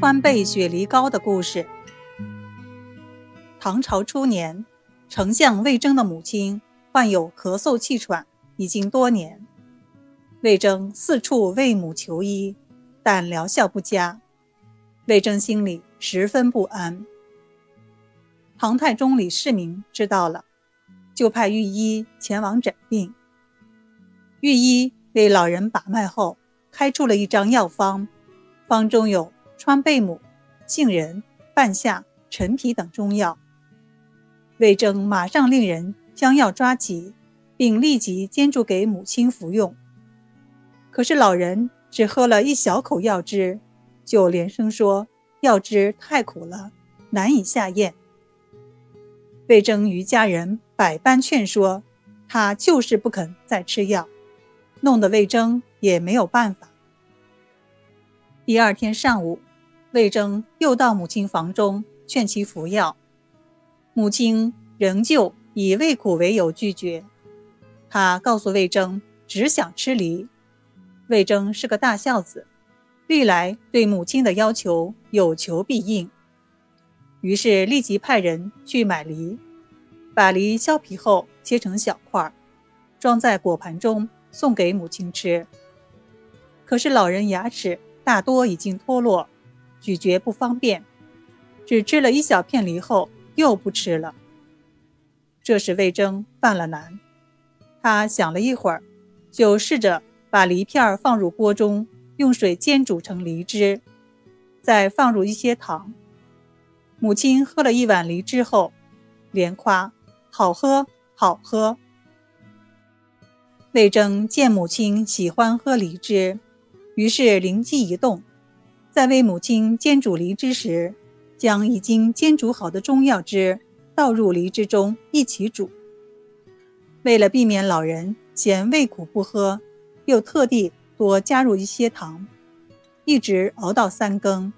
川贝雪梨膏的故事。唐朝初年，丞相魏征的母亲患有咳嗽气喘，已经多年。魏征四处为母求医，但疗效不佳。魏征心里十分不安。唐太宗李世民知道了，就派御医前往诊病。御医为老人把脉后，开出了一张药方，方中有川贝母、杏仁、半夏、陈皮等中药。魏征马上令人将药抓起，并立即煎煮给母亲服用。可是老人只喝了一小口药汁，就连声说药汁太苦了，难以下咽。魏征与家人百般劝说，他就是不肯再吃药，弄得魏征也没有办法。第二天上午，魏征又到母亲房中劝其服药，母亲仍旧以胃苦为由拒绝。他告诉魏征，只想吃梨。魏征是个大孝子，历来对母亲的要求有求必应，于是立即派人去买梨，把梨削皮后切成小块，装在果盘中送给母亲吃。可是老人牙齿。大多已经脱落，咀嚼不方便，只吃了一小片梨后又不吃了。这时魏征犯了难，他想了一会儿，就试着把梨片放入锅中，用水煎煮成梨汁，再放入一些糖。母亲喝了一碗梨汁后，连夸好喝，好喝。魏征见母亲喜欢喝梨汁。于是灵机一动，在为母亲煎煮梨汁时，将已经煎煮好的中药汁倒入梨汁中一起煮。为了避免老人嫌胃苦不喝，又特地多加入一些糖，一直熬到三更。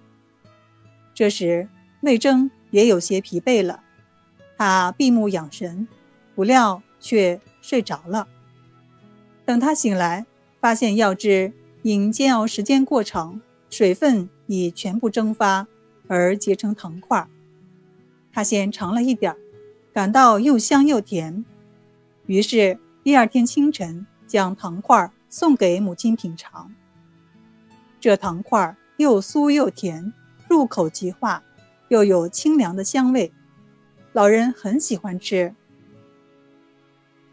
这时魏征也有些疲惫了，他闭目养神，不料却睡着了。等他醒来，发现药汁。因煎熬时间过长，水分已全部蒸发而结成糖块。他先尝了一点儿，感到又香又甜，于是第二天清晨将糖块送给母亲品尝。这糖块又酥又甜，入口即化，又有清凉的香味，老人很喜欢吃。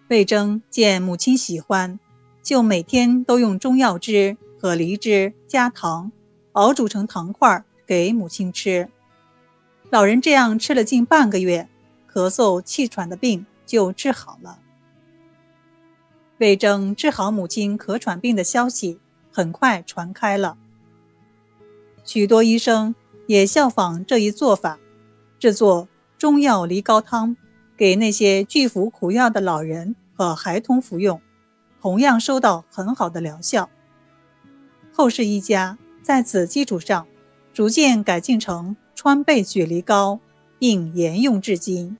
魏征见母亲喜欢。就每天都用中药汁和梨汁加糖熬煮成糖块给母亲吃。老人这样吃了近半个月，咳嗽气喘的病就治好了。魏征治好母亲咳喘病的消息很快传开了，许多医生也效仿这一做法，制作中药梨膏汤，给那些拒服苦药的老人和孩童服用。同样收到很好的疗效。后世医家在此基础上，逐渐改进成川贝雪梨膏，并沿用至今。